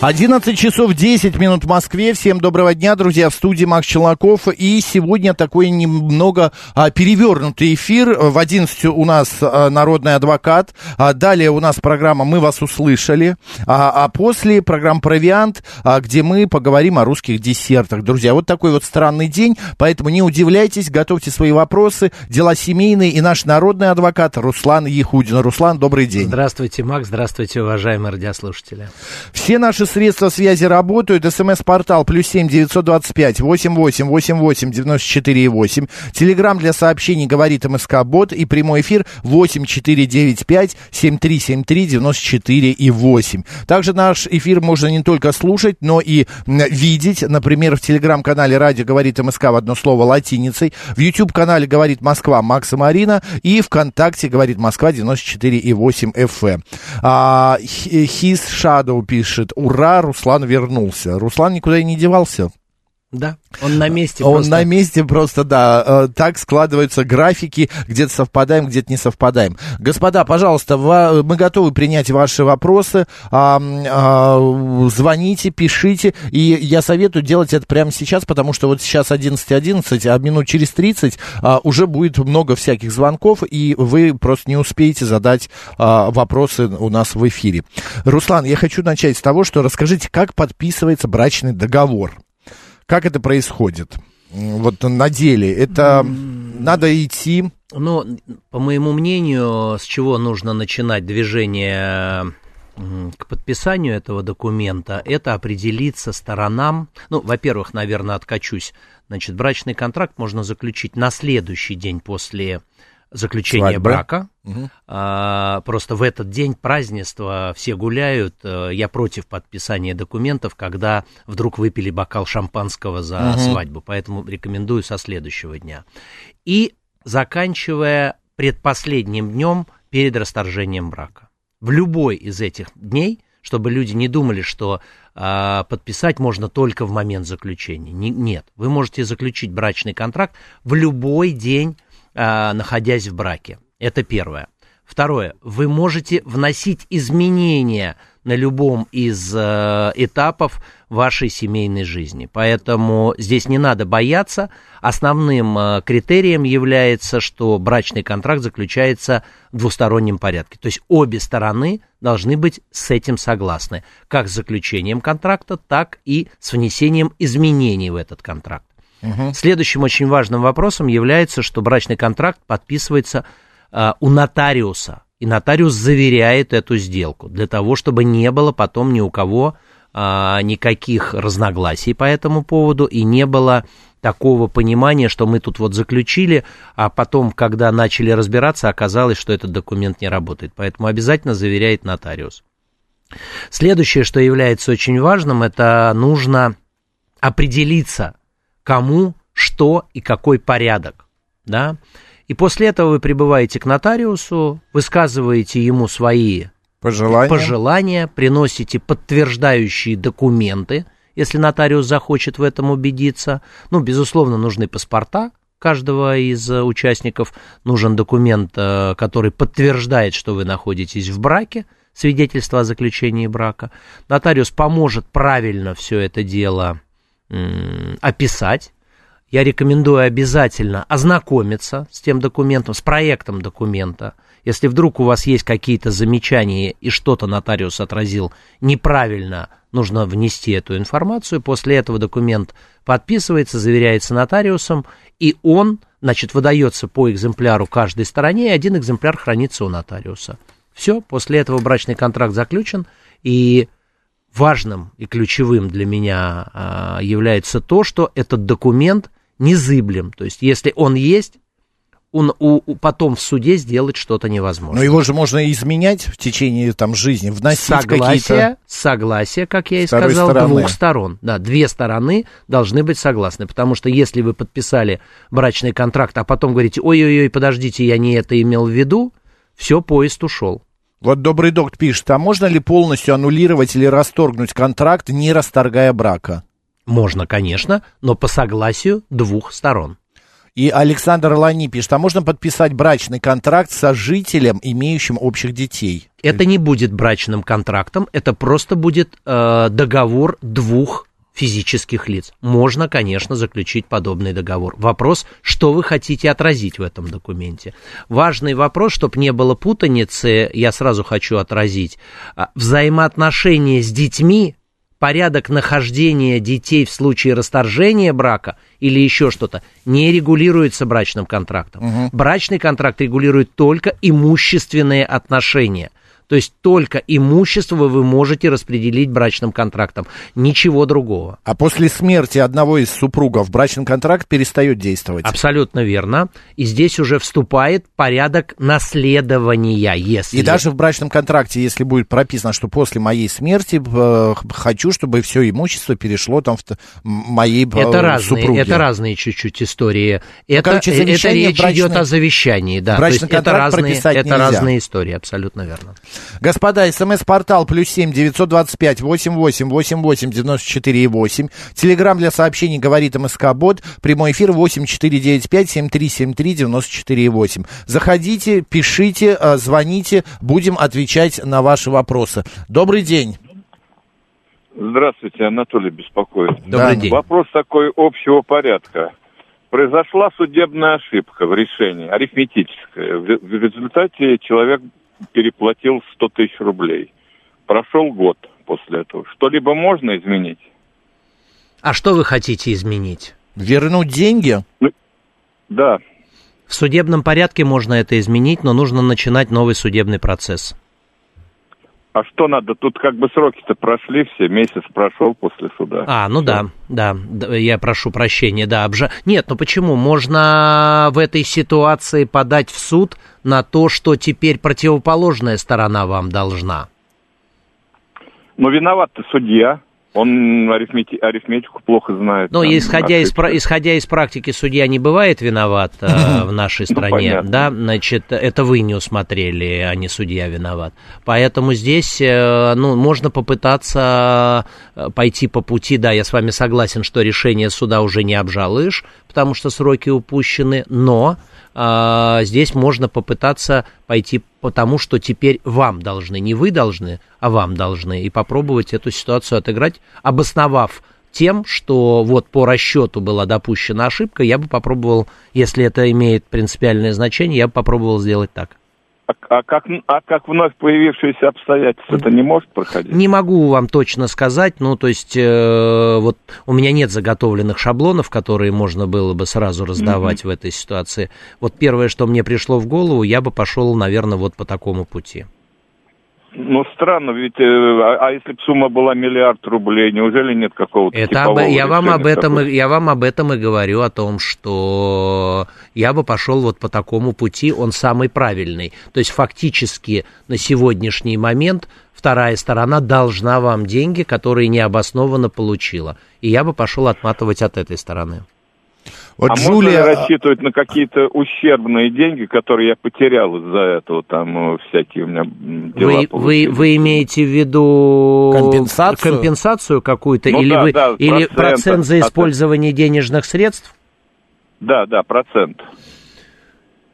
11 часов 10 минут в Москве. Всем доброго дня, друзья. В студии Макс Челноков. И сегодня такой немного а, перевернутый эфир. В 11 у нас а, народный адвокат. А, далее у нас программа «Мы вас услышали». А, а после программа «Провиант», а, где мы поговорим о русских десертах. Друзья, вот такой вот странный день. Поэтому не удивляйтесь, готовьте свои вопросы. Дела семейные. И наш народный адвокат Руслан Ехудин. Руслан, добрый день. Здравствуйте, Макс. Здравствуйте, уважаемые радиослушатели. Все наши средства связи работают. СМС-портал плюс семь девятьсот двадцать пять восемь восемь восемь восемь девяносто четыре восемь. Телеграмм для сообщений говорит МСК Бот и прямой эфир восемь четыре девять пять семь три семь три девяносто четыре и восемь. Также наш эфир можно не только слушать, но и видеть. Например, в телеграм-канале Радио говорит МСК в одно слово латиницей. В YouTube канале говорит Москва Макса Марина и ВКонтакте говорит Москва 94 и 8 FM. А, His Shadow пишет. Ура! Ура, Руслан вернулся. Руслан никуда и не девался. Да, он на месте Он просто. на месте просто, да. Э, так складываются графики, где-то совпадаем, где-то не совпадаем. Господа, пожалуйста, мы готовы принять ваши вопросы. Звоните, пишите. И я советую делать это прямо сейчас, потому что вот сейчас 11.11, .11, а минут через 30 а, уже будет много всяких звонков, и вы просто не успеете задать а, вопросы у нас в эфире. Руслан, я хочу начать с того, что расскажите, как подписывается брачный договор. Как это происходит? Вот на деле это надо идти. Ну, по моему мнению, с чего нужно начинать движение к подписанию этого документа, это определиться сторонам. Ну, во-первых, наверное, откачусь. Значит, брачный контракт можно заключить на следующий день после заключения Свадьба. брака. Угу. А, просто в этот день празднества все гуляют. Э, я против подписания документов, когда вдруг выпили бокал шампанского за угу. свадьбу. Поэтому рекомендую со следующего дня. И заканчивая предпоследним днем перед расторжением брака. В любой из этих дней, чтобы люди не думали, что э, подписать можно только в момент заключения. Не, нет, вы можете заключить брачный контракт в любой день а, находясь в браке. Это первое. Второе. Вы можете вносить изменения на любом из э, этапов вашей семейной жизни. Поэтому здесь не надо бояться. Основным э, критерием является, что брачный контракт заключается в двустороннем порядке. То есть обе стороны должны быть с этим согласны. Как с заключением контракта, так и с внесением изменений в этот контракт. Следующим очень важным вопросом является, что брачный контракт подписывается э, у нотариуса, и нотариус заверяет эту сделку для того, чтобы не было потом ни у кого э, никаких разногласий по этому поводу и не было такого понимания, что мы тут вот заключили, а потом, когда начали разбираться, оказалось, что этот документ не работает. Поэтому обязательно заверяет нотариус. Следующее, что является очень важным, это нужно определиться кому, что и какой порядок, да. И после этого вы прибываете к нотариусу, высказываете ему свои пожелания, пожелания приносите подтверждающие документы, если нотариус захочет в этом убедиться. Ну, безусловно, нужны паспорта, каждого из участников нужен документ, э, который подтверждает, что вы находитесь в браке, свидетельство о заключении брака. Нотариус поможет правильно все это дело описать. Я рекомендую обязательно ознакомиться с тем документом, с проектом документа. Если вдруг у вас есть какие-то замечания и что-то нотариус отразил неправильно, нужно внести эту информацию. После этого документ подписывается, заверяется нотариусом, и он, значит, выдается по экземпляру каждой стороне, и один экземпляр хранится у нотариуса. Все, после этого брачный контракт заключен, и важным и ключевым для меня а, является то, что этот документ незыблем. То есть, если он есть, он, у, у, потом в суде сделать что-то невозможно. Но его же можно изменять в течение там, жизни, вносить согласие, какие-то... Согласие, как я и Второй сказал, стороны. двух сторон. Да, две стороны должны быть согласны, потому что если вы подписали брачный контракт, а потом говорите, ой-ой-ой, подождите, я не это имел в виду, все, поезд ушел. Вот добрый докт пишет, а можно ли полностью аннулировать или расторгнуть контракт, не расторгая брака? Можно, конечно, но по согласию двух сторон. И Александр Лани пишет, а можно подписать брачный контракт с сожителем, имеющим общих детей? Это не будет брачным контрактом, это просто будет э, договор двух физических лиц. Можно, конечно, заключить подобный договор. Вопрос, что вы хотите отразить в этом документе. Важный вопрос, чтобы не было путаницы, я сразу хочу отразить. А, Взаимоотношения с детьми порядок нахождения детей в случае расторжения брака или еще что-то не регулируется брачным контрактом. Брачный контракт регулирует только имущественные отношения. То есть только имущество вы можете распределить брачным контрактом, ничего другого. А после смерти одного из супругов брачный контракт перестает действовать? Абсолютно верно. И здесь уже вступает порядок наследования, если... И даже в брачном контракте, если будет прописано, что после моей смерти э, хочу, чтобы все имущество перешло там в моей э, Это разные, супруге. это разные чуть-чуть истории. Это, короче, э, это речь брачный- идет о завещании, да. брачный есть это контракт разные, прописать это нельзя. разные истории, абсолютно верно. Господа, смс-портал плюс семь девятьсот двадцать пять восемь восемь восемь восемь девяносто четыре и восемь. Телеграмм для сообщений говорит МСК Бот. Прямой эфир восемь четыре девять пять семь три семь три девяносто четыре и восемь. Заходите, пишите, э, звоните, будем отвечать на ваши вопросы. Добрый день. Здравствуйте, Анатолий беспокоит. Добрый Да. день. Вопрос такой общего порядка. Произошла судебная ошибка в решении, арифметическая. В результате человек переплатил 100 тысяч рублей. Прошел год после этого. Что-либо можно изменить? А что вы хотите изменить? Вернуть деньги? Да. В судебном порядке можно это изменить, но нужно начинать новый судебный процесс. А что надо? Тут как бы сроки-то прошли все, месяц прошел после суда. А, ну да, да, да, я прошу прощения, да, обжа... Нет, ну почему? Можно в этой ситуации подать в суд на то, что теперь противоположная сторона вам должна. Но виноват-то судья. Он арифмети- арифметику плохо знает. Там исходя из, пра- исходя из практики, судья не бывает виноват э, в нашей Ну, стране, понятно. да, значит, это вы не усмотрели, а не судья виноват. Поэтому здесь, э, ну, можно попытаться э, пойти по пути, да, я с вами согласен, что решение суда уже не обжалуешь, потому что сроки упущены, но а, здесь можно попытаться пойти потому, что теперь вам должны, не вы должны, а вам должны, и попробовать эту ситуацию отыграть, обосновав тем, что вот по расчету была допущена ошибка, я бы попробовал, если это имеет принципиальное значение, я бы попробовал сделать так. А, а как, а как вновь появившиеся обстоятельства это не может проходить? Не могу вам точно сказать, ну, то есть, э, вот у меня нет заготовленных шаблонов, которые можно было бы сразу раздавать в этой ситуации. Вот первое, что мне пришло в голову, я бы пошел, наверное, вот по такому пути. Ну, странно, ведь, э, а, а если бы сумма была миллиард рублей, неужели нет какого-то Это об- я вам об этом такого? и, я вам об этом и говорю о том, что я бы пошел вот по такому пути, он самый правильный. То есть фактически на сегодняшний момент вторая сторона должна вам деньги, которые необоснованно получила, и я бы пошел отматывать от этой стороны. Вот а можно Джулия... ли рассчитывать на какие-то ущербные деньги, которые я потерял из-за этого, там э, всякие у меня дела Вы, вы, получились? вы имеете в виду Компенсацию? компенсацию какую-то Ну или да, вы да, или процент процент за от- использование денежных средств? Да, да, процент.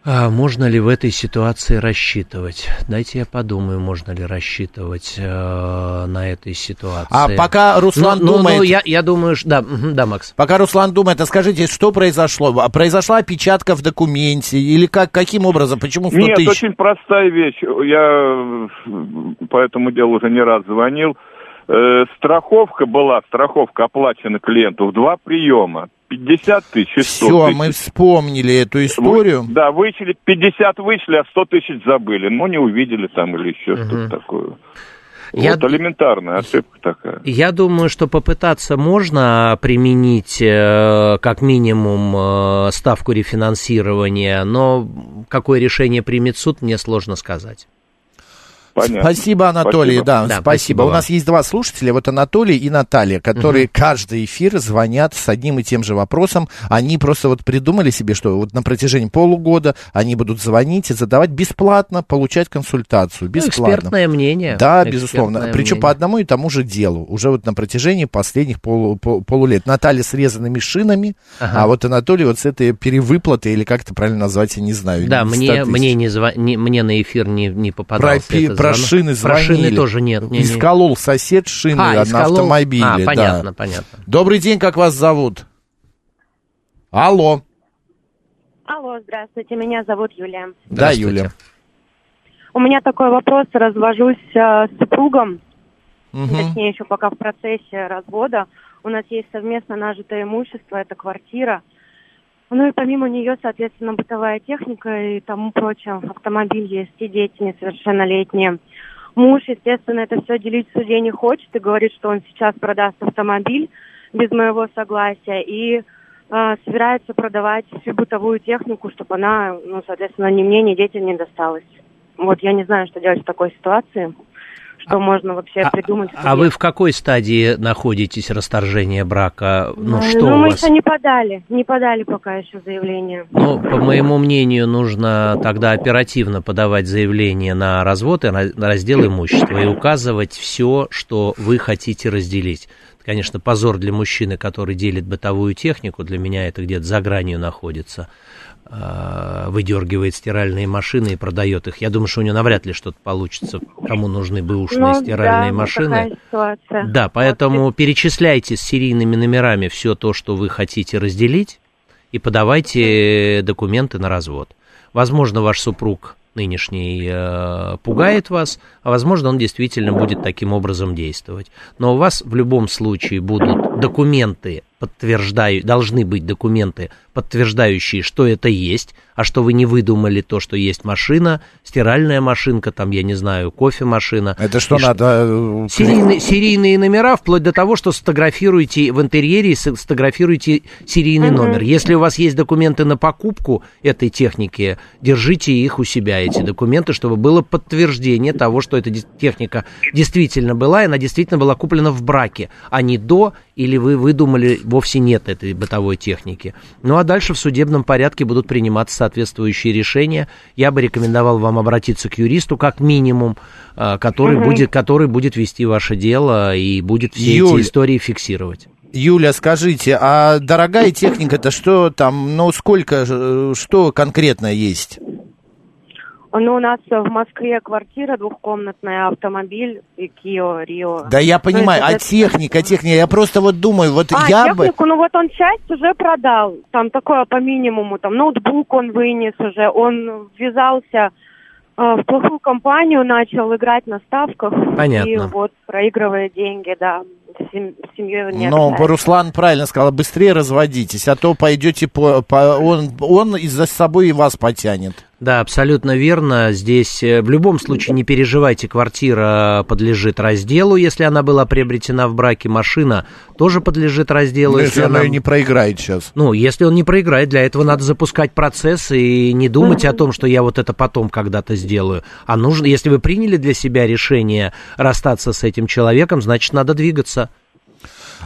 А можно ли в этой ситуации рассчитывать? Дайте я подумаю, можно ли рассчитывать э, на этой ситуации. А пока Руслан ну, ну, думает... ну, я, я думаю, что... Да, да, Макс. Пока Руслан думает, а скажите, что произошло? А Произошла опечатка в документе? Или как, каким образом? Почему 100 Нет, тысяч? очень простая вещь. Я э, по этому делу уже не раз звонил. Э, страховка была, страховка оплачена клиенту в два приема. 50 тысяч и 100 Все, тысяч. мы вспомнили эту историю. Вы- да, вычли, 50 вышли, а 100 тысяч забыли. Ну, не увидели там или еще что-то такое. Я- Вот элементарная ошибка такая. Я думаю, что попытаться можно применить э, как минимум э, ставку рефинансирования, но какое решение примет суд, мне сложно сказать. Понятно. Спасибо, Анатолий, Спасибо. да, Да, спасибо. спасибо У нас есть два слушателя, вот Анатолий и Наталья, которые каждый эфир звонят с одним и тем же вопросом. Они просто вот придумали себе, что вот на протяжении полугода они будут звонить и задавать бесплатно, получать консультацию. Ну, Бесплатно. экспертное мнение. Да, Экспертное безусловно. Причем мнение. по одному и тому же делу. Уже вот на протяжении последних полу, пол- полулет. Наталья с резанными шинами, Ага. а вот Анатолий вот с этой перевыплатой, или как это правильно назвать, я не знаю. Да, не 100 мне, мне, не зва- не- мне на эфир не, не попадался пи- этот про шины Про звонили. шины тоже нет. не- не. Исколол сосед шины А, на исколол. автомобиле. А, да. понятно, понятно. Добрый день, как вас зовут? Алло. Алло, здравствуйте, меня зовут Юлия. Да. Юля. У меня такой вопрос, развожусь э, с супругом, Мгм. точнее еще пока в процессе развода. У нас есть совместно нажитое имущество, это квартира. Ну и помимо нее, соответственно, бытовая техника и тому прочее. Автомобиль есть и дети несовершеннолетние. Муж, естественно, это все делить в суде не хочет и говорит, что он сейчас продаст автомобиль без моего согласия и э, собирается продавать всю бытовую технику, чтобы она, ну, соответственно, ни мне, ни детям не досталась. Вот я не знаю, что делать в такой ситуации. Что можно вообще А, придумать. а вы в какой стадии находитесь расторжения брака? Ну, Э, что ну, мы вас? еще не подали, не подали пока еще заявление. Ну, по моему мнению, нужно тогда оперативно подавать заявление на развод и на раздел имущества и указывать все, что вы хотите разделить. Конечно, позор для мужчины, который делит бытовую технику, для меня это где-то за гранью находится, выдергивает стиральные машины и продает их. Я думаю, что у него навряд ли что-то получится, кому нужны бэушные Ну, стиральные да, машины. такая ситуация. Да, поэтому перечисляйте с серийными номерами все то, что вы хотите разделить, и подавайте документы на развод. Возможно, ваш супруг нынешний э, пугает вас, а возможно, он действительно будет таким образом действовать. Но у вас в любом случае будут документы, подтверждаю, должны быть документы, подтверждающие, что это есть, а что вы не выдумали то, что есть машина, стиральная машинка, там, я не знаю, кофемашина. Это что И надо? э, Серийные, серийные номера, вплоть до того, что сфотографируете в интерьере, сфотографируете серийный номер. Если у вас есть документы на покупку этой техники, держите их у себя, эти документы, чтобы было подтверждение того, что эта техника действительно была, и она действительно была куплена в браке, а не до, или вы выдумали, вовсе нет этой бытовой техники. Ну а дальше в судебном порядке будут приниматься соответствующие решения. Я бы рекомендовал вам обратиться к юристу, как минимум, а, который, будет, который будет вести ваше дело и будет все Юль. эти истории фиксировать. Юля, скажите, а дорогая техника-то что там, ну сколько, э, что конкретно есть? Ну, у нас в Москве квартира двухкомнатная, автомобиль и Кио, Рио. Да я понимаю, Ну, а это- техника, техника, я просто вот думаю, вот А, я бы... технику, ну вот он часть уже продал. Там такое по минимуму, там ноутбук он вынес уже, он ввязался э, в плохую компанию, начал играть на ставках. Понятно. И вот проигрывает деньги, да. С семьей не Но. Руслан правильно сказал, быстрее разводитесь, а то пойдете по... по- он, он из-за собой и вас потянет. Да, абсолютно верно. Здесь э, в любом случае не переживайте, квартира подлежит разделу, если она была приобретена в браке, машина тоже подлежит разделу, если, если она и не проиграет сейчас. Ну, если он не проиграет, для этого надо запускать процесс и не думать о том, что я вот это потом когда-то сделаю. А нужно, если вы приняли для себя решение расстаться с этим человеком, значит, надо двигаться.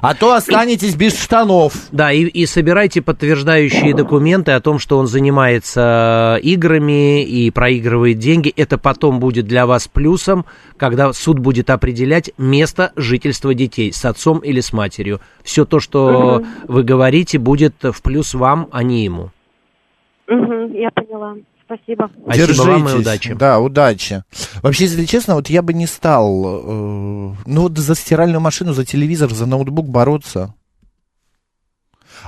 А то останетесь без штанов. Да, и, и собирайте подтверждающие документы о том, что он занимается играми и проигрывает деньги. Это потом будет для вас плюсом, когда суд будет определять место жительства детей с отцом или с матерью. Все то, что вы говорите, будет в плюс вам, а не ему. Мгм, я поняла. Спасибо. Спасибо вам и Держитесь. удачи. Да, удачи. Вообще, если честно, вот я бы не стал, э, ну, вот за стиральную машину, за телевизор, за ноутбук бороться.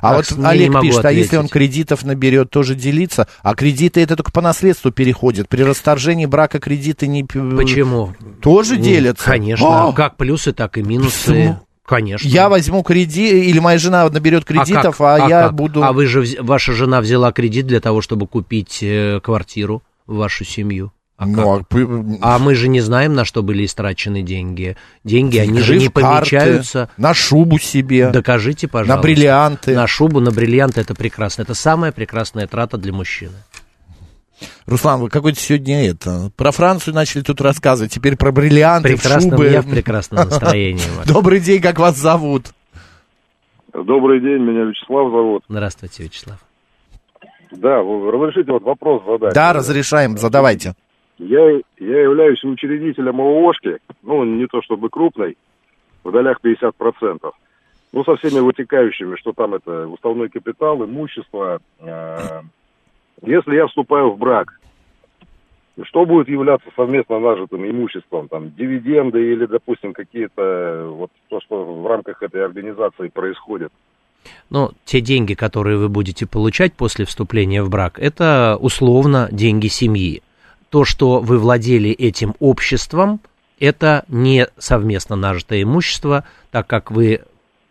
А Так, вот не Олег пишет, а если он ответить. кредитов наберет, тоже делиться? А кредиты это только по наследству переходят. При расторжении брака кредиты не... Почему? Тоже Ну, делятся? Конечно. О! Как плюсы, так и минусы. Почему? Конечно. Я возьму кредит, или моя жена наберет кредитов, а, как? я как? буду... А вы же, ваша жена взяла кредит для того, чтобы купить э, квартиру в вашу семью. А, Ну, как? а мы же не знаем, на что были истрачены деньги. Деньги, они же не карты, помечаются. на шубу себе, Докажите, пожалуйста. на бриллианты. На шубу, на бриллианты это прекрасно. Это самая прекрасная трата для мужчины. Руслан, вы какой-то сегодня это... Про Францию начали тут рассказывать, теперь про бриллианты, Прекрасно, шубы. я в прекрасном настроении. Добрый день, как вас зовут? Добрый день, меня Вячеслав зовут. Здравствуйте, Вячеслав. Да, вы разрешите вот вопрос задать? Да, разрешаем, задавайте. Я, я являюсь учредителем ООшки, ну, не то чтобы крупной, в долях 50%. Ну, со всеми вытекающими, что там это уставной капитал, имущество. Э, если я вступаю в брак, что будет являться совместно нажитым имуществом? Там дивиденды или, допустим, какие-то вот то, что в рамках этой организации происходит? Ну, те деньги, которые вы будете получать после вступления в брак, это условно деньги семьи. То, что вы владели этим обществом, это не совместно нажитое имущество, так как вы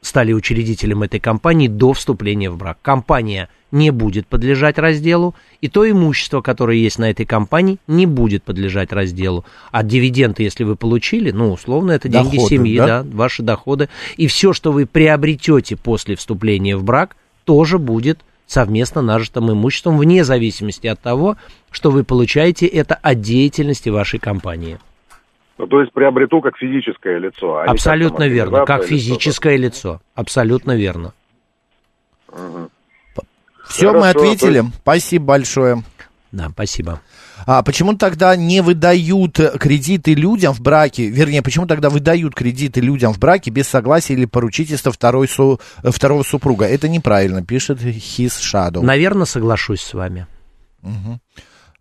стали учредителем этой компании до вступления в брак. Компания не будет подлежать разделу, и то имущество, которое есть на этой компании, не будет подлежать разделу. А дивиденды, если вы получили, ну, условно, это деньги Доходы, семьи, да? да, ваши доходы. И все, что вы приобретете после вступления в брак, тоже будет совместно нажитым имуществом, вне зависимости от того, что вы получаете это от деятельности вашей компании. Ну, то есть приобрету как физическое лицо. а как Абсолютно там верно, как физическое лицо. Абсолютно верно. Мгм. Все, мы Хорошо, ответили. Спасибо большое. Да, спасибо. А почему тогда не выдают кредиты людям в браке, вернее, почему тогда выдают кредиты людям в браке без согласия или поручительства второй су- второго супруга? Это неправильно, пишет His Shadow. Наверное, соглашусь с вами.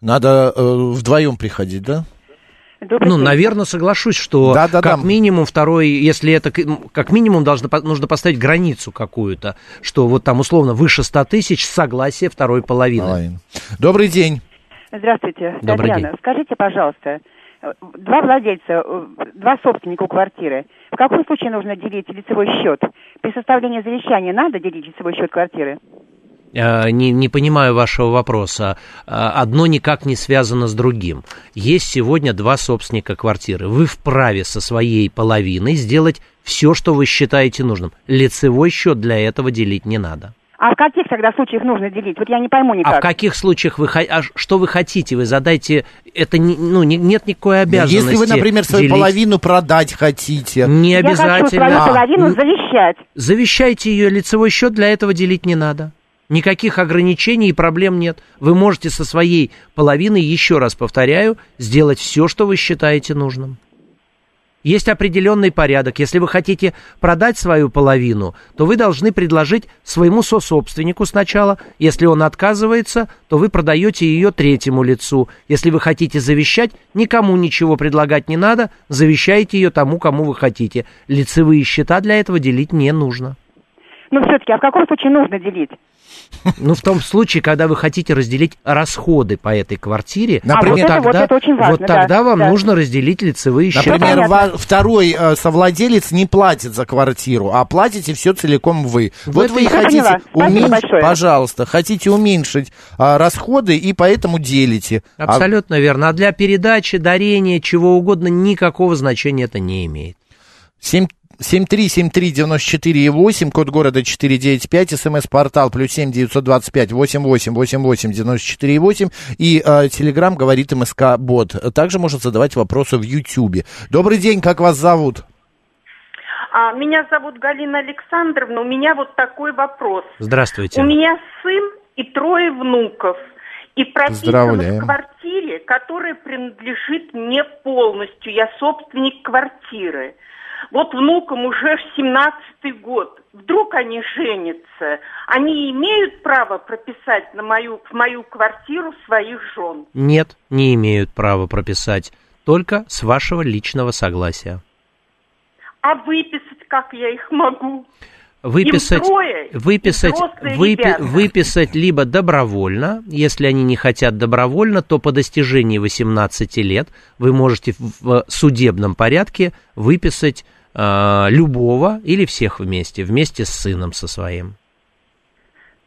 Надо э, вдвоем приходить, да? Добрый Ну, день. наверное, соглашусь, что Да-да-да. как минимум второй, если это, к- как минимум должно, нужно поставить границу какую-то, что вот там условно выше 100 тысяч согласие второй половины. Половина. Добрый день. Здравствуйте, Добрый Татьяна. день. Скажите, пожалуйста, два владельца, э, два собственника у квартиры. В каком случае нужно делить лицевой счет? При составлении завещания надо делить лицевой счет квартиры? Э, Не, не понимаю вашего вопроса. Э, Одно никак не связано с другим. Есть сегодня два собственника квартиры. Вы вправе со своей половиной сделать все, что вы считаете нужным. Лицевой счет для этого делить не надо. А в каких тогда случаях нужно делить? Вот я не пойму никак. А в каких случаях вы а что вы хотите? Вы задайте. Это не- ну не- нет никакой обязанности. Если вы, например, свою делить. половину продать хотите. не Я хочу свою обязательно. А, половину завещать. Завещайте ее лицевой счет, для этого делить не надо. Никаких ограничений и проблем нет. Вы можете со своей половиной, еще раз повторяю, сделать все, что вы считаете нужным. Есть определенный порядок. Если вы хотите продать свою половину, то вы должны предложить своему сособственнику сначала. Если он отказывается, то вы продаете ее третьему лицу. Если вы хотите завещать, никому ничего предлагать не надо, завещаете ее тому, кому вы хотите. Лицевые счета для этого делить не нужно. Но все-таки, а в каком случае нужно делить? Ну, в том случае, когда вы хотите разделить расходы по этой квартире, Например, вот это- вот это очень важно, вот тогда да, вам да. нужно разделить лицевые счета. Например, ва- второй э, совладелец не платит за квартиру, а платите все целиком вы. вот это вы и хотите уменьшить, пожалуйста, хотите уменьшить а, расходы и поэтому делите. А- Абсолютно верно. А для передачи, дарения, чего угодно, никакого значения это не имеет. Семь- 7373948, код города 495, смс-портал плюс 7 925 88 88 94 8 и э, телеграмм говорит МСК Бот. Также может задавать вопросы в Ютьюбе. Добрый день, как вас зовут? А, меня зовут Галина Александровна. У меня вот такой вопрос. Здравствуйте. У меня сын и трое внуков. И прописан в квартире, которая принадлежит мне полностью. Я собственник квартиры. Вот внукам уже в семнадцатый год. Вдруг они женятся. Они имеют право прописать на мою, в мою квартиру своих жен? Нет, не имеют права прописать. Только с вашего личного согласия. А выписать как я их могу? Выписать, трое, выписать, выпи- выписать либо добровольно, если они не хотят добровольно, то по достижении 18 лет вы можете в судебном порядке выписать э, любого или всех вместе, вместе с сыном со своим.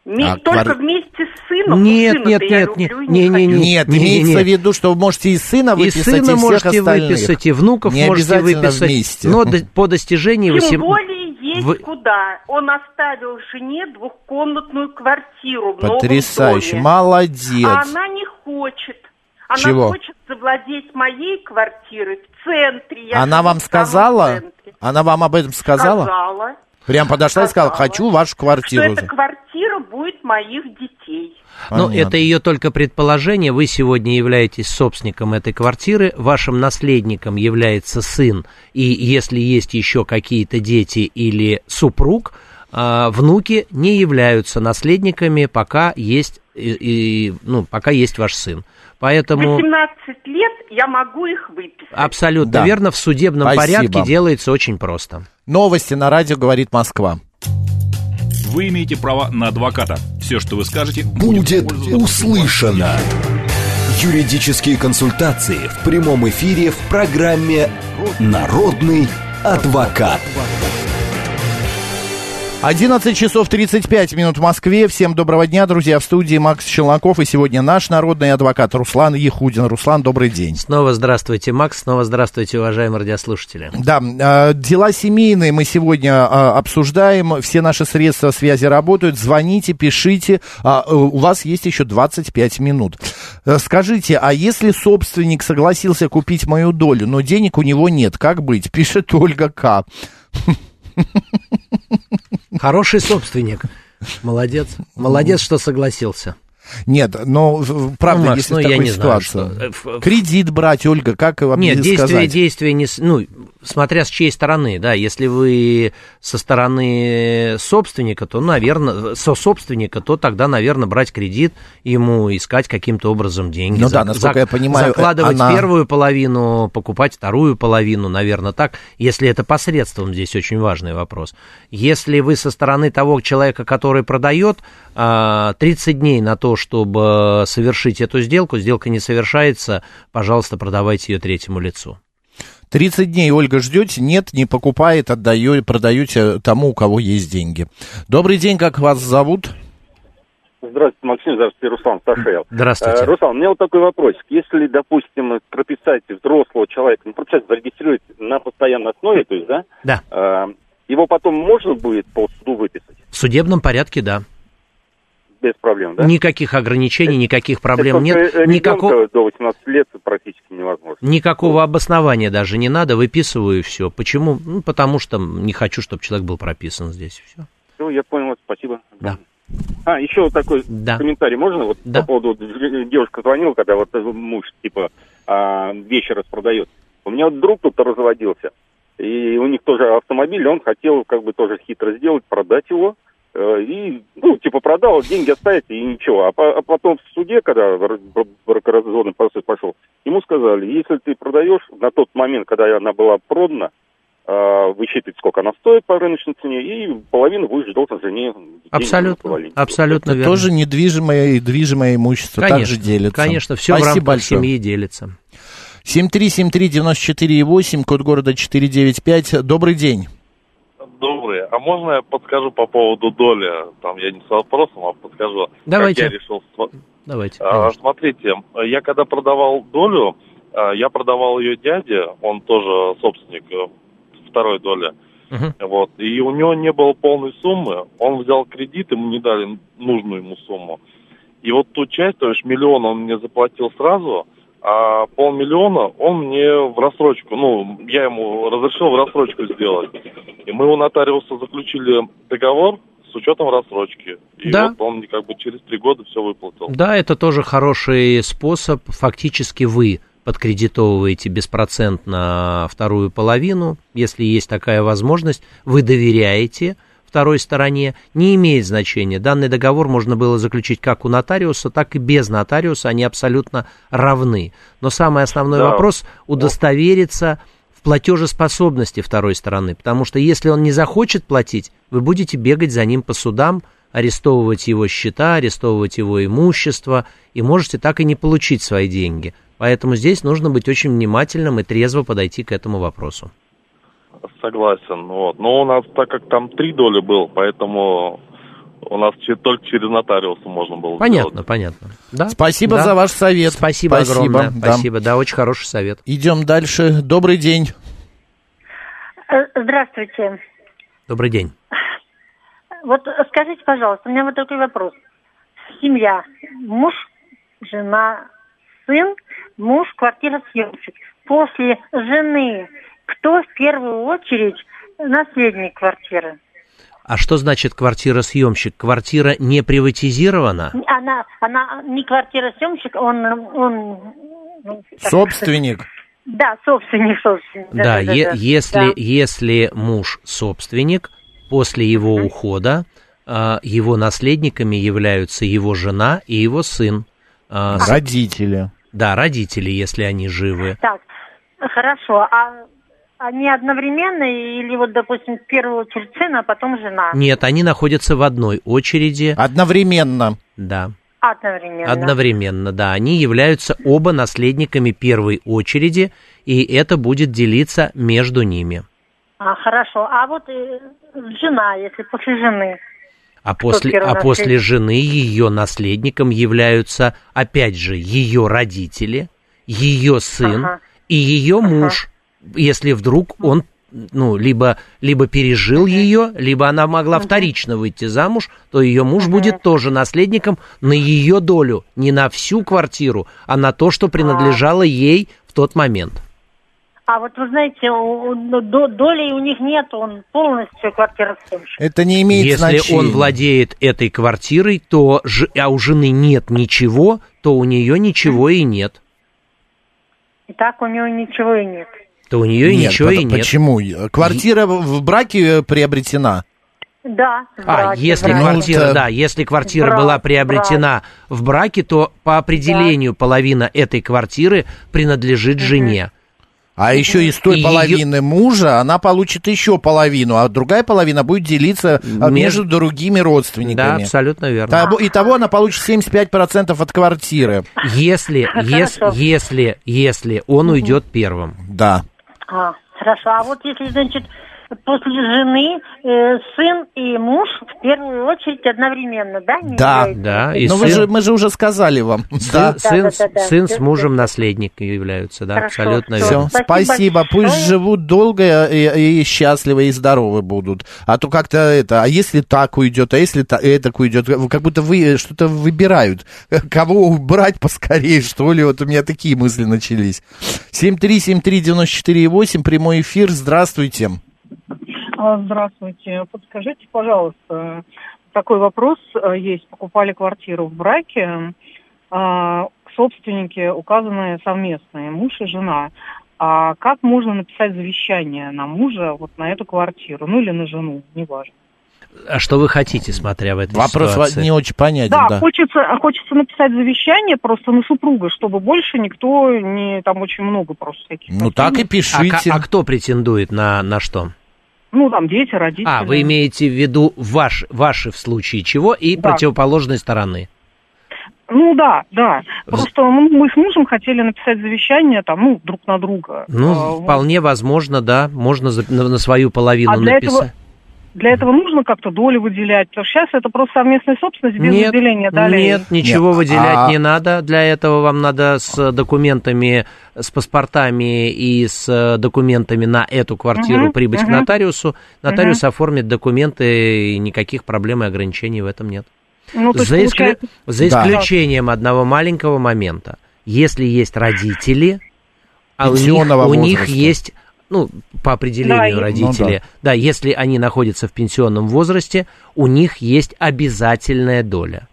Ми- А Только квар- вместе с сыном. Нет, Сына-то нет, нет, люблю и не- не- не- Нет, Не, не, имеется не. в виду, что вы можете и сына И выписать, сына и всех можете остальных. выписать, и внуков Не можете обязательно выписать. вместе. Но до- по достижении... Тем восем- более есть Вы- куда. Он оставил жене двухкомнатную квартиру в Потрясающе, новом доме. молодец. А она не хочет. Она Чего? хочет завладеть моей квартирой в центре. Я Она вам сказала? центре. Она вам об этом сказала? Сказала. Прям подошла и сказала, Сказала. хочу вашу Что квартиру. эта квартира будет моих детей. Ну, это ее только предположение. Вы сегодня являетесь собственником этой квартиры, вашим наследником является сын, и если есть еще какие-то дети или супруг, а, внуки не являются наследниками, пока есть, и, и, ну, пока есть ваш сын. Поэтому 18 лет я могу их выписать. абсолютно Да. верно, в судебном Спасибо. порядке делается очень просто. Новости на радио говорит Москва. Вы имеете право на адвоката. Все, что вы скажете, Будет услышано. Юридические консультации в прямом эфире в программе «Народный адвокат». 11 часов 35 минут в Москве. Всем доброго дня, друзья. В студии Макс Челноков. И сегодня наш народный адвокат Руслан Ехудин. Руслан, добрый день. Снова здравствуйте, Макс, снова здравствуйте, уважаемые радиослушатели. Да, э, дела семейные мы сегодня э, обсуждаем. Все наши средства связи работают. Звоните, пишите. А, э, у вас есть еще 25 минут. Скажите, а если собственник согласился купить мою долю, но денег у него нет, как быть? Пишет Ольга К. Хороший собственник. Молодец. Молодец, что согласился. Нет, но правда, Ну, Макс, если ну, такая не знаю, ситуация. что, э, Кредит брать, Ольга, как вам Нет, не действие, сказать? действие не... Ну, смотря с чьей стороны, да, если вы со стороны собственника, то, наверное, со собственника, то тогда, наверное, брать кредит, ему искать каким-то образом деньги. Ну да, зак- насколько зак- я понимаю, Закладывать она- первую половину, покупать вторую половину, наверное, так, если это посредством, здесь очень важный вопрос. Если вы со стороны того человека, который продает, а, 30 дней на то, чтобы совершить эту сделку, сделка не совершается, пожалуйста, продавайте ее третьему лицу. 30 дней, Ольга, ждете? Нет, не покупает, отдаю, продаете тому, у кого есть деньги. Добрый день, как вас зовут? Здравствуйте, Максим, здравствуйте, Руслан Сташел. Здравствуйте. Э, Руслан, у меня вот такой вопросик. Если, допустим, прописать взрослого человека, ну, прописать, зарегистрировать на постоянной основе, то есть, да, Да. э, его потом можно будет по суду выписать В судебном порядке, да. Без проблем, да? Никаких ограничений, никаких проблем Это нет. э, Никакого, до 18 лет практически невозможно. никакого обоснования даже не надо, выписываю все. Почему? Ну, потому что не хочу, чтобы человек был прописан здесь. Все. Все, я понял, спасибо. Да. А, еще вот такой Да. комментарий можно? Вот Да. по поводу, вот, ж- девушка звонила, когда вот э, муж, типа, а, вещи распродает. У меня вот друг тут разводился, и у них тоже автомобиль, он хотел как бы тоже хитро сделать, продать его, э, и, ну, типа, продал, деньги оставить и ничего. А, по- а потом в суде, когда бракоразводный процесс пошел, ему сказали, если ты продаешь на тот момент, когда она была продана, а, высчитывать, сколько она стоит по рыночной цене, и половину будешь должен жене Абсолютно, абсолютно Это верно. тоже недвижимое и движимое имущество также делится. Конечно, все в Спасибо рамках большое. семьи делится. 7373948, код города 495. Добрый день. А можно я подскажу по поводу доли? Там я не с вопросом, а подскажу. Давайте. Как я решил... Давайте. А, конечно. смотрите, я когда продавал долю, а, я продавал ее дяде, он тоже собственник э, второй доли. Мгм. Вот. И у него не было полной суммы. Он взял кредит, ему не дали нужную ему сумму. И вот ту часть, то есть миллион он мне заплатил сразу, а полмиллиона он мне в рассрочку, ну, я ему разрешил в рассрочку сделать. И мы у нотариуса заключили договор с учетом рассрочки. И Да. вот он как бы через три года все выплатил. Да, это тоже хороший способ. Фактически вы подкредитовываете беспроцентно вторую половину, если есть такая возможность, вы доверяете второй стороне, не имеет значения. Данный договор можно было заключить как у нотариуса, так и без нотариуса, они абсолютно равны. Но самый основной Да. вопрос удостовериться в платежеспособности второй стороны, потому что если он не захочет платить, вы будете бегать за ним по судам, арестовывать его счета, арестовывать его имущество, и можете так и не получить свои деньги. Поэтому здесь нужно быть очень внимательным и трезво подойти к этому вопросу. Согласен. Вот. Но у нас, так как там три доли было, поэтому у нас только через нотариуса можно было Понятно, сделать. понятно. Да? Спасибо Да. за ваш совет. Спасибо, огромное. да. Спасибо, да, очень хороший совет. Идем дальше. Добрый день. Э, Здравствуйте. Добрый день. Вот скажите, пожалуйста, у меня вот такой вопрос. Семья, муж, жена, сын, муж, квартира съемщик. После жены кто в первую очередь наследник квартиры? А что значит квартира-съемщик? Квартира не приватизирована? Она, она не квартира съемщик, он, он ну, Собственник. Да, собственник, собственник. Да, е- да. если, Да. если муж собственник, после его ухода а, его наследниками являются его жена и его сын. С- Родители. Да, родители, если они живы. Так, хорошо. А они одновременно или вот, допустим, в первую очередь сын, а потом жена? Нет, они находятся в одной очереди. Одновременно. Да. Одновременно. Одновременно, да. Они являются оба наследниками первой очереди, и это будет делиться между ними. А, хорошо. А вот э, жена, если после жены. А после, а после жены ее наследником являются, опять же, ее родители, ее сын Ага. и ее муж, если вдруг он ну, либо, либо пережил ее, либо она могла вторично выйти замуж, то ее муж будет тоже наследником на ее долю, не на всю квартиру, а на то, что принадлежало ей в тот момент. А вот вы знаете, у- у- до- доли у них нет, он полностью квартира. Это не имеет Если значения. он владеет этой квартирой, то а у жены нет ничего, то у нее ничего и нет. И так у него ничего и нет. То у нее Нет, ничего и нет. Почему? Квартира в в браке э, приобретена. Да. в А, браке, если в браке. квартира, Ну, да, если квартира Брак, была приобретена в браке, то по определению половина этой квартиры принадлежит жене. А еще из той И половины мужа она получит еще половину, а другая половина будет делиться а, между другими Да, родственниками. абсолютно верно. Того- Итого она получит 75% от квартиры. Если, ес- Хорошо. если, если он уйдет первым. Да. А, хорошо. А вот если, значит, после жены э, сын и муж в первую очередь одновременно, да? не Да. являются? Да, и Но вы сын, же, мы же уже сказали вам. Да. сын, сын, да, да, да. сын с Всё, мужем всё. наследниками являются, да, Хорошо, абсолютно всё. верно. Все, Спасибо спасибо. Пусть большое. живут долго и, и счастливы, и здоровы будут. А то как-то это, а если так уйдет, а если та, это уйдет, как будто вы что-то выбирают. Кого убрать поскорее, что ли? Вот у меня такие мысли начались. 7373948, прямой эфир, здравствуйте. А, Здравствуйте. Подскажите, пожалуйста, такой вопрос э, есть. Покупали квартиру в браке, а, собственники указаны совместные, муж и жена. А как можно написать завещание на мужа вот на эту квартиру, ну или на жену, неважно. А что вы хотите, смотря в этой Вопрос ситуации? не очень понятен, Да, да. хочется, хочется написать завещание просто на супруга, чтобы больше никто не там очень много просто всяких. Ну так и А, пишите. ка- а кто претендует на, на что? Ну там дети, родители. А, вы имеете в виду ваш, ваши в случае чего и Да. противоположной стороны. Ну да, да. Просто мы мы с мужем хотели написать завещание там, ну, друг на друга. Ну, А, вот. вполне возможно, да, можно на, свою половину А написать. этого, для этого нужно как-то доли выделять, потому что сейчас это просто совместная собственность без Нет, выделения долей. нет, ничего Нет, выделять а- не надо. Для этого вам надо с документами, с паспортами и с документами на эту квартиру Мгм, прибыть к мгм. нотариусу. Нотариус оформит документы, и никаких проблем и ограничений в этом нет. Ну, то есть за, исклю- получается- за Да. исключением одного маленького момента. Если есть родители, а у них, у них есть, ну, по определению Да, и- родители, Ну да. если они находятся в пенсионном возрасте, у них есть обязательная доля.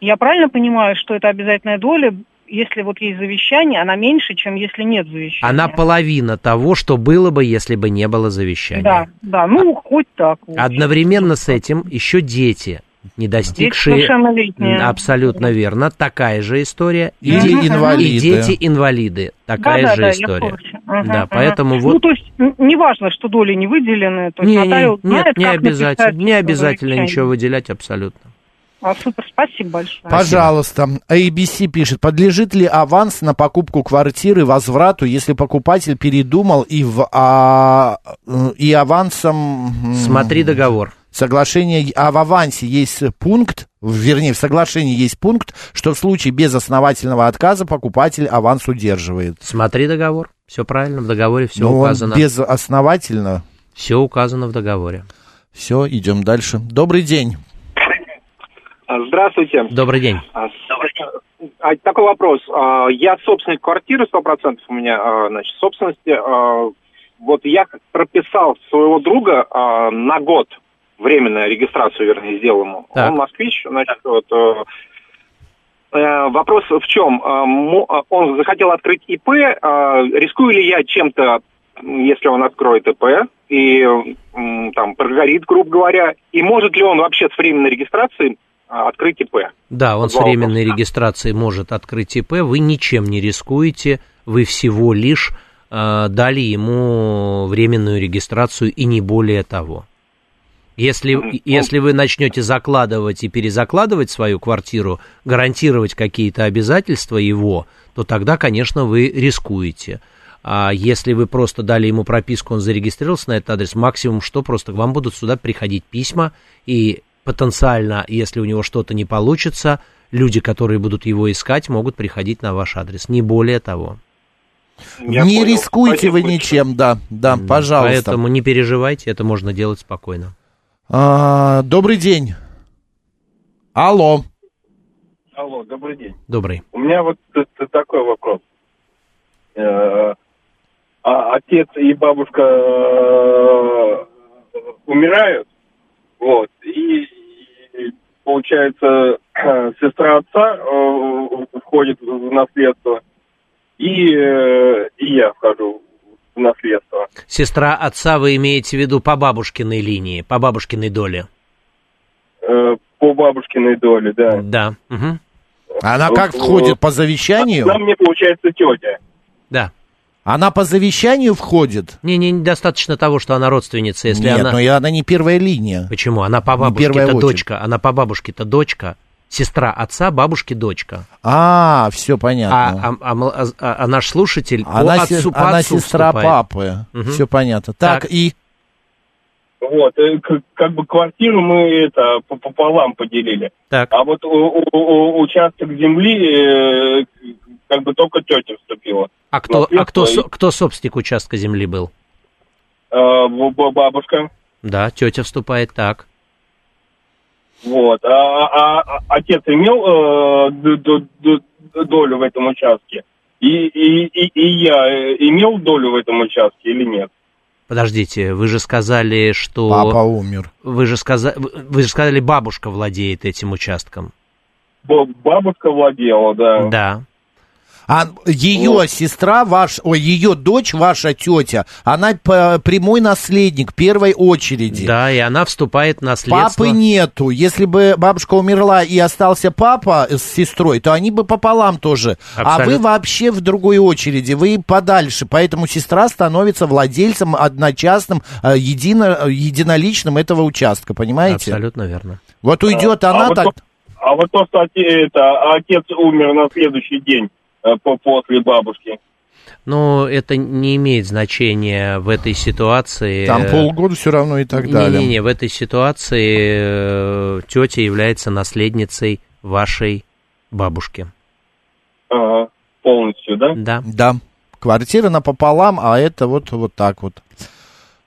Я правильно понимаю, что это обязательная доля, если вот есть завещание, она меньше, чем если нет завещания? Она половина того, что было бы, если бы не было завещания. Да, да, ну, хоть так. вот. Одновременно с этим еще дети, не достигшие... совершеннолетние. Абсолютно верно. Такая же история. И де- инвалиды. И дети-инвалиды. Такая да, да, же да, история. Да, ага. поэтому Ну, вот... то есть, не важно, что доли не выделены, то есть Не, не, нотариус нет, знает, не как обязательно, написать не обязательно ничего выделять абсолютно. А, супер, спасибо большое. Пожалуйста. ABC пишет, подлежит ли аванс на покупку квартиры возврату, если покупатель передумал и, в, а, и авансом... Смотри договор. Соглашение, а в авансе есть пункт, вернее, в соглашении есть пункт, что в случае безосновательного отказа покупатель аванс удерживает. Смотри договор. Все правильно, в договоре все Но указано. он безосновательно. Все указано в договоре. Все, идем дальше. Добрый день. Здравствуйте. Добрый день. А, а, Такой вопрос. А, Я собственник квартиры 100% у меня, а, значит, собственности. А, Вот я прописал своего друга а, на год временную регистрацию, вернее, сделал ему. Так. Он москвич, значит, вот... э, э, Вопрос в чем? Мо- а, Он захотел открыть ИП. Рискую ли я чем-то, если он откроет ИП и там прогорит, грубо говоря? И может ли он вообще с временной регистрацией открыть ИП? Да, он с Два временной регистрацией может открыть ИП, вы ничем не рискуете, вы всего лишь э, дали ему временную регистрацию и не более того. Если, если вы начнете закладывать и перезакладывать свою квартиру, гарантировать какие-то обязательства его, то тогда, конечно, вы рискуете. А если вы просто дали ему прописку, он зарегистрировался на этот адрес, максимум что, просто к вам будут сюда приходить письма, и потенциально, если у него что-то не получится, люди, которые будут его искать, могут приходить на ваш адрес. Не более того. не рискуйте вы ничем, да, да, пожалуйста. Поэтому не переживайте, это можно делать спокойно. А, добрый день. Алло. Алло, добрый день. Добрый. У меня вот такой вопрос. Э, а отец и бабушка э, умирают, вот, и, и, получается сестра отца э, входит в наследство, и, и я вхожу в наследство. Сестра отца вы имеете в виду по бабушкиной линии, по бабушкиной доле? Э, по бабушкиной доле, да. Да. мгм. Она как входит по завещанию? Она мне, получается, тетя. Да. Она по завещанию входит? Не, не, недостаточно того, что она родственница, если Нет, она... но и она не первая линия. Почему? Она по бабушке-то дочка, она по бабушке-то дочка, сестра отца, бабушки дочка. А, все А, понятно. а, а мол- а- а- а наш слушатель она по се- отцу, по она отцу сестра вступает. папы. Мгм. Все понятно. Так, Так. и... Вот, э, как бы квартиру мы это по- пополам поделили. Так. А вот у- у- у- участок земли э, как бы только тетя вступила. А кто, а кто, и, кто собственник участка земли был? э, бабушка. Да, тетя вступает так. Вот. А, а- а отец имел э, д- д- д- долю в этом участке? И, и, и, и я э, имел долю в этом участке или нет? Подождите, вы же сказали, что... Папа умер. Вы же, сказа... вы же сказали, бабушка владеет этим участком. Бабушка владела, да. Да. А ее сестра, ваш, ой, ее дочь, ваша тетя, она прямой наследник первой очереди. Да, и она вступает в наследство. Папы нету. Если бы бабушка умерла и остался папа с сестрой, то они бы пополам тоже. А вы Абсолютно. вообще в другой очереди, вы подальше. Поэтому сестра становится владельцем одночастным, э, едино, единоличным этого участка, понимаете? Абсолютно верно. Вот уйдет А, она а вот так... то- а вот то, что оте- это, отец умер на следующий день после бабушки. Но это не имеет значения в этой ситуации. Там полгода все равно и так далее. Не-не-не, в этой ситуации э, тетя является наследницей вашей бабушки. Ага, полностью, да? Да. Да. Квартира напополам, а это вот, вот так вот.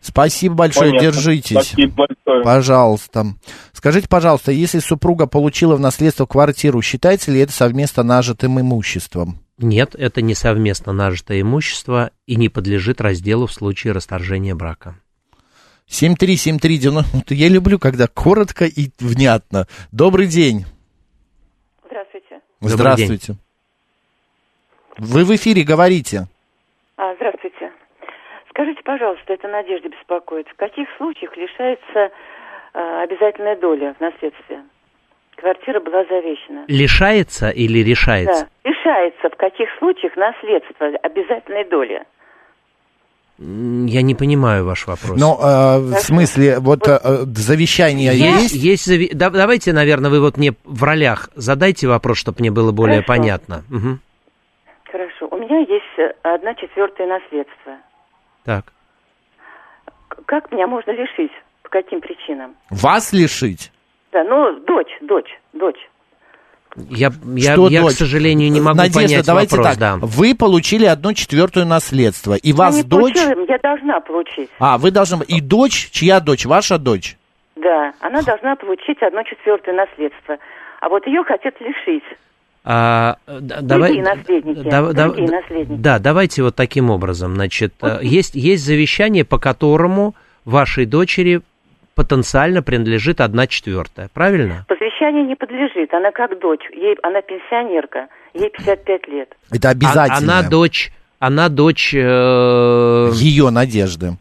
Спасибо большое, Понятно. держитесь. Спасибо большое. Пожалуйста. Скажите, пожалуйста, если супруга получила в наследство квартиру, считается ли это совместно нажитым имуществом? Нет, это не совместно нажитое имущество и не подлежит разделу в случае расторжения брака. 73739. Вот Я люблю, когда коротко и внятно. Добрый день. Здравствуйте. Здравствуйте. Вы в эфире говорите. А, здравствуйте. Скажите, пожалуйста, это Надежда беспокоит. В каких случаях лишается а, обязательная доля в наследстве? Квартира была завещана. Лишается или решается? Да. Лишается в каких случаях наследство обязательной доли? Я не понимаю ваш вопрос. Но э, в смысле, вот э, э, завещание есть, есть? есть зави- да- давайте, наверное, вы вот мне в ролях задайте вопрос, чтобы мне было более Хорошо. понятно. Мгм. Хорошо. У меня есть э, одна четвертая наследство. Так. Как меня можно лишить По каким причинам? Вас лишить? Да, ну, дочь, дочь, дочь. Я, я, Что, я к сожалению, не могу Надежда, понять давайте вопрос, так. да. Вы получили одну четвертую наследство, и Я вас не дочь... получила, я должна получить. А, вы должны... И дочь, чья дочь? Ваша дочь? Да, она должна получить одно четвертое наследство. А вот ее хотят лишить. А, давай, Другие наследники, да- да- другие да- наследники. Да, давайте вот таким образом. Значит, э, есть, есть завещание, по которому вашей дочери потенциально принадлежит одна четвертая, правильно? Посвящению не подлежит. Она как дочь. Ей, она пенсионерка. Ей 55 лет. Это обязательно. А- она дочь, она дочь... э, Ее надежды.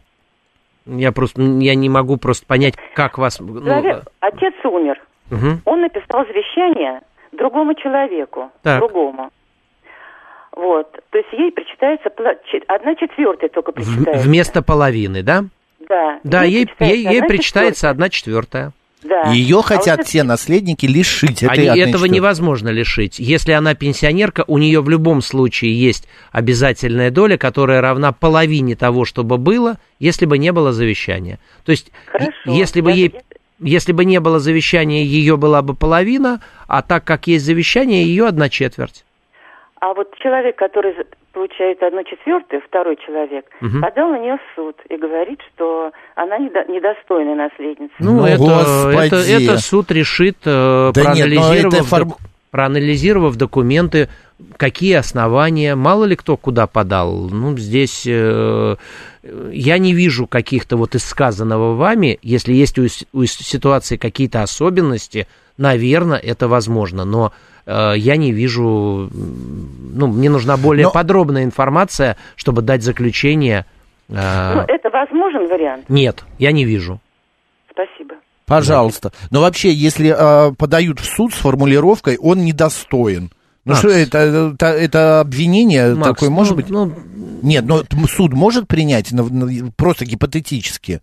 Я просто, я не могу просто понять, как вас... ну, Человек- отец умер. мгм. Он написал завещание другому человеку. Так. Другому. Вот. То есть ей причитается одна четвертая только В- причитается. вместо половины, да? Да. Да, ей, ей, ей одна причитается одна четвертая. Да. Ее А хотят вот все наследники лишить этой Они, этого четвертой. невозможно лишить. Если она пенсионерка, у нее в любом случае есть обязательная доля, которая равна половине того, что бы было, если бы не было завещания. То есть, Хорошо. если бы ей... Если бы не было завещания, ее была бы половина, а так как есть завещание, ее одна четверть. А вот человек, который получает одну четвертую, второй человек, Мгм. подал на нее в суд и говорит, что она недо- недостойная наследница. Ну, Ну, это, господи. это, это суд решит, э, Да нет, проанализировав, это форм- док- проанализировав документы, какие основания, мало ли кто куда подал. Ну, здесь э, я не вижу каких-то вот из сказанного вами, если есть у, у ситуации какие-то особенности, наверное, это возможно, но я не вижу, ну, мне нужна более Но- подробная информация, чтобы дать заключение. э, Ну, это возможен вариант? Нет, я не вижу. Спасибо. Пожалуйста. Но вообще, если э, подают в суд с формулировкой «он недостоин», ну Макс. что это, это, это обвинение Макс, такое может ну, быть? ну, Нет, но суд может принять просто гипотетически.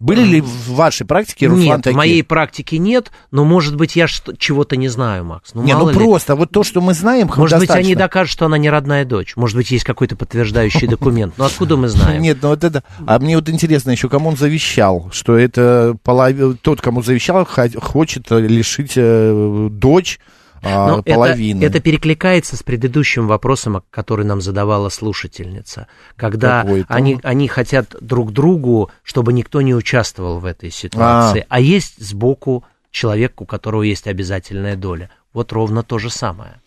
Были ли в вашей практике, Руслан, Нет, в такие? моей практике нет, но, может быть, я чего-то не знаю, Макс. Ну, Не, ну ли. просто, вот то, что мы знаем, Может быть, они достаточно. докажут, что она не родная дочь. Может быть, есть какой-то подтверждающий документ. Но откуда мы знаем? Нет, ну вот это... А мне вот интересно еще, кому он завещал, что это полов- тот, кому завещал, хочет лишить э, дочь Но это- половины. Это, перекликается с предыдущим вопросом, который нам задавала слушательница. Когда они, они хотят друг другу, чтобы никто не участвовал в этой ситуации. А, есть сбоку человек, у которого есть обязательная доля. Вот ровно то же самое.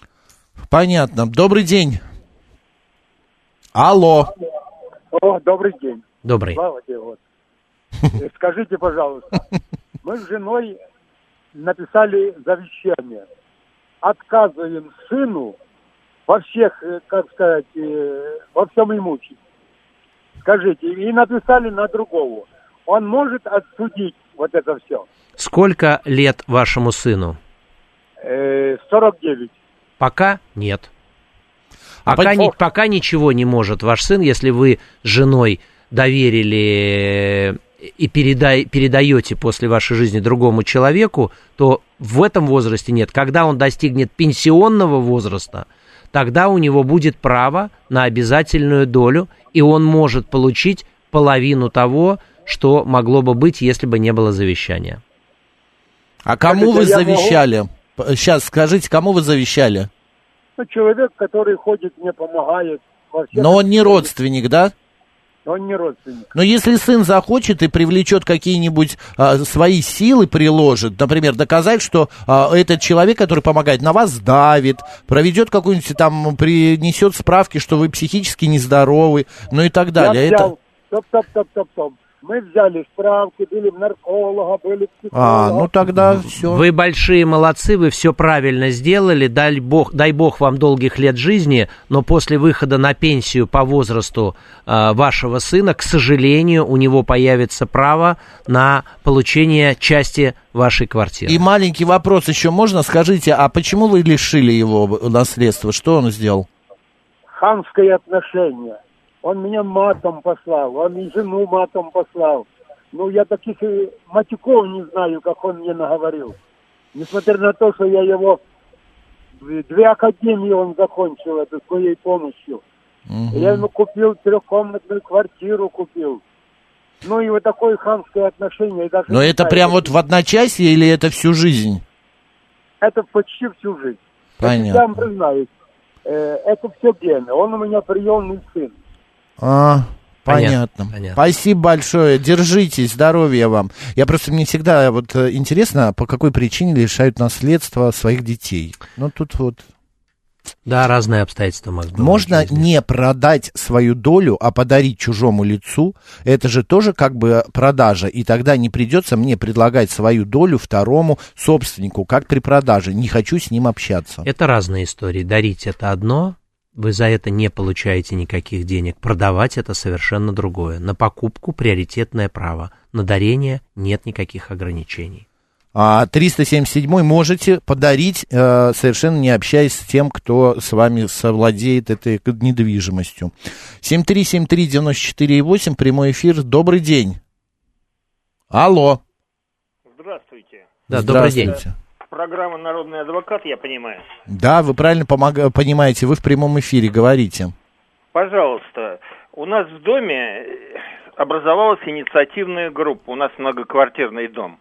Понятно. Добрый день. Алло. О, добрый день. Добрый. Слава тебе, вот. Э, Скажите, пожалуйста, мы с женой написали завещание. Отказываем сыну во всех, э, как сказать, э, во всем имуществе. Скажите, и написали на другого. Он может отсудить вот это все. Сколько лет вашему сыну? Э, 49. Пока нет. А Пока, по- ни- пока ничего не может ваш сын, если вы с женой доверили э, и передай, передаете после вашей жизни другому человеку, то в этом возрасте нет. Когда он достигнет пенсионного возраста, тогда у него будет право на обязательную долю, и он может получить половину того, что могло бы быть, если бы не было завещания. А кому вы могу? завещали? Сейчас скажите, кому вы завещали? Ну, человек, который ходит, мне помогает. Но он не родственник, да? Он не родственник. Но если сын захочет и привлечет какие-нибудь а, свои силы, приложит, например, доказать, что а, этот человек, который помогает, на вас давит, проведет какую-нибудь там, принесет справки, что вы психически нездоровы, ну и так далее. Я Это... взял, стоп, стоп, стоп, стоп, стоп. Мы взяли справки, были в нарколога, были в А, психолога. ну тогда все. Вы большие молодцы, вы все правильно сделали. Дай бог, дай бог вам долгих лет жизни, но после выхода на пенсию по возрасту э, вашего сына, к сожалению, у него появится право на получение части вашей квартиры. И маленький вопрос еще можно? Скажите, а почему вы лишили его наследства? Что он сделал? Хамское отношение. Он меня матом послал, он и жену матом послал. Ну, я таких и матюков не знаю, как он мне наговорил. Несмотря на то, что я его... Две академии он закончил, это с моей помощью. Я ему купил трехкомнатную квартиру, купил. Ну и вот такое хамское отношение. Даже Но это знаю, прям вот в одночасье или это всю жизнь? Это почти всю жизнь. Понятно. Я вам признаюсь, э, это все гены. Он у меня приемный сын. А, Понятно, понятно. Спасибо большое. Держитесь, здоровья вам. Я просто, мне всегда вот э, интересно, по какой причине лишают наследства своих детей. Ну, тут вот... Да, разные обстоятельства могут быть. Можно не продать свою долю, а подарить чужому лицу. Это же тоже как бы продажа. И тогда не придется мне предлагать свою долю второму собственнику, как при продаже. Не хочу с ним общаться. Это разные истории. Дарить это одно, вы за это не получаете никаких денег. Продавать это совершенно другое. На покупку приоритетное право. На дарение нет никаких ограничений. А 377 можете подарить, э, совершенно не общаясь с тем, кто с вами совладеет этой недвижимостью. 7373948, прямой эфир. Добрый день. Алло. Здравствуйте. Да, добрый день. Программа «Народный адвокат», я понимаю. Да, вы правильно помога- понимаете, вы в прямом эфире говорите. Пожалуйста, у нас в доме э, образовалась инициативная группа, у нас многоквартирный дом.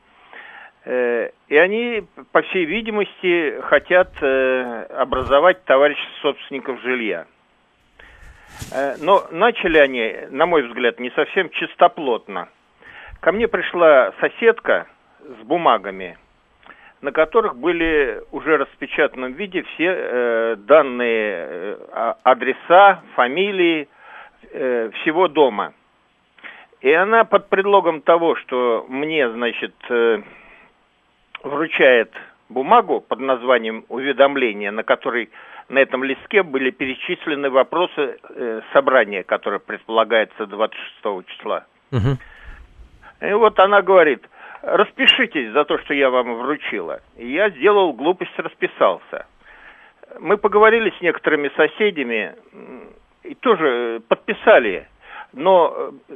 Э, И они, по всей видимости, хотят э, образовать товарищество собственников жилья. Но начали они, на мой взгляд, не совсем чистоплотно. Ко мне пришла соседка с бумагами, на которых были уже в распечатанном виде все э, данные, э, а- адреса, фамилии э, всего дома. И она под предлогом того, что мне, значит, э, вручает бумагу под названием уведомление, на которой на этом листке были перечислены вопросы э, собрания, которое предполагается 26 числа. И вот она говорит, распишитесь за то, что я вам вручила. И я сделал глупость, расписался. Мы поговорили с некоторыми соседями и тоже э, подписали. Но э,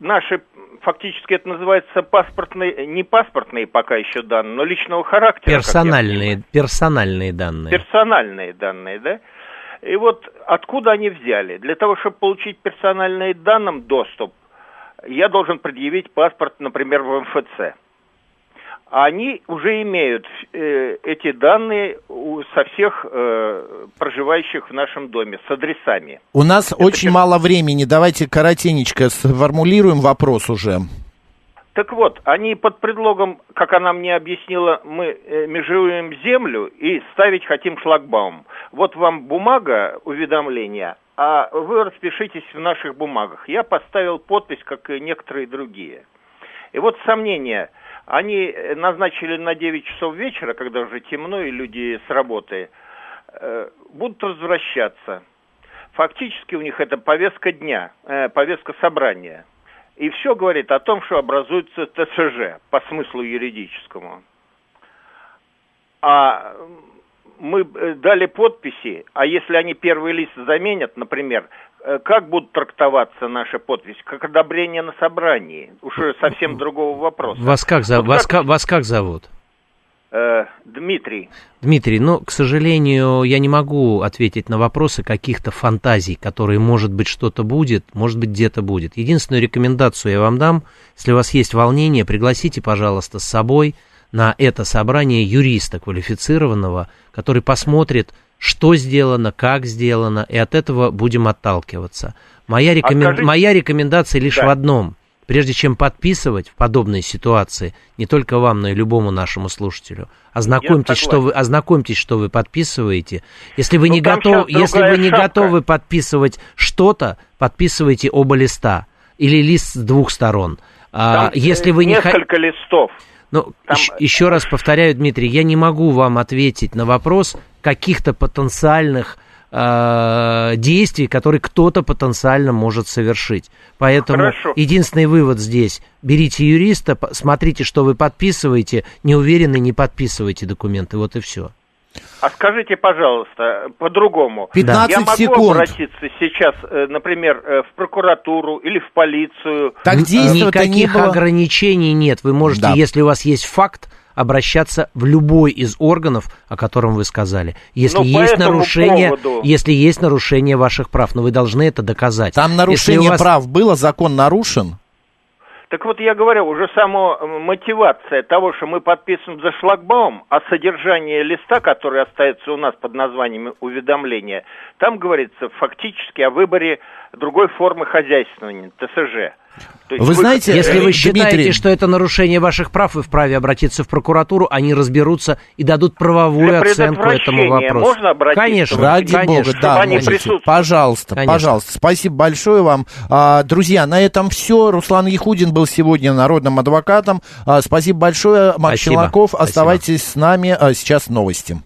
наши, фактически это называется паспортные, не паспортные пока еще данные, но личного характера. Персональные, персональные данные. персональные данные, да? И вот откуда они взяли? Для того, чтобы получить персональные данным доступ, я должен предъявить паспорт, например, в МФЦ. А Они уже имеют э, эти данные у- со всех э, проживающих в нашем доме, с адресами. У нас очень мало времени, давайте коротенечко сформулируем вопрос уже. Так вот, они под предлогом, как она мне объяснила, мы э, межуем землю и ставить хотим шлагбаум. Вот вам бумага уведомления, а вы распишитесь в наших бумагах. Я поставил подпись, как и некоторые другие. И вот сомнения. Они э, назначили на 9 часов вечера, когда уже темно и люди с работы, э, будут возвращаться. Фактически у них это повестка дня, повестка собрания. И все говорит о том, что образуется ТСЖ по смыслу юридическому. А мы э, дали подписи, а если они первый лист заменят, например, э, как будут трактоваться наши подписи? Как одобрение на собрании? Уже совсем другого вопроса. Вас как, Вот вас, как- ка- вас как зовут? Э, Дмитрий. Дмитрий, ну, к сожалению, я не могу ответить на вопросы каких-то фантазий, которые, может быть, что-то будет, может быть, где-то будет. Единственную рекомендацию я вам дам, если у вас есть волнение, пригласите, пожалуйста, с собой на это собрание юриста квалифицированного, который посмотрит, что сделано, как сделано, и от этого будем отталкиваться. Моя, рекомен- скажите- Моя рекомендация лишь Да. в одном. Прежде чем подписывать в подобной ситуации, не только вам, но и любому нашему слушателю, ознакомьтесь, что вы, ознакомьтесь, что вы подписываете. Если вы Ну, не щас если вы не шапка. готовы подписывать что-то, подписывайте оба листа или лист с двух сторон. А, Там, если э, вы не хо- несколько листов. ну, Там- ещ- еще раз повторяю, Дмитрий, я не могу вам ответить на вопрос каких-то потенциальных э, действий, которые кто-то потенциально может совершить. Поэтому Хорошо. единственный вывод здесь: берите юриста, смотрите, что вы подписываете, не уверены, не подписывайте документы, вот и все. А скажите, пожалуйста, по-другому. 15 Я могу секунд. обратиться сейчас, э, например, э, в прокуратуру или в полицию? Так действия-то не Никаких было. ограничений нет. Вы можете, Да. если у вас есть факт, обращаться в любой из органов, о котором вы сказали. Если Но по есть нарушение, поводу- если есть нарушение ваших прав, но вы должны это доказать. Там нарушение вас- прав было, закон нарушен? Так вот, я говорю, уже сама э, мотивация того, что мы подписываем за шлагбаум, а содержание листа, который остается у нас под названием уведомления, там говорится фактически о выборе другой формы хозяйствования, ТСЖ. То есть Вы знаете, Если э, вы считаете, Дмитрий- что это нарушение ваших прав, вы вправе обратиться в прокуратуру, они разберутся и дадут правовую Для оценку этому вопросу. можно обратиться? Конечно, Ради конечно. бога, да, они можете. Пожалуйста, Конечно. пожалуйста. Спасибо большое вам. А, друзья, на этом все. Руслан Яхудин был сегодня народным адвокатом. А, спасибо большое, Макс. Спасибо. Оставайтесь с нами. А, сейчас новости.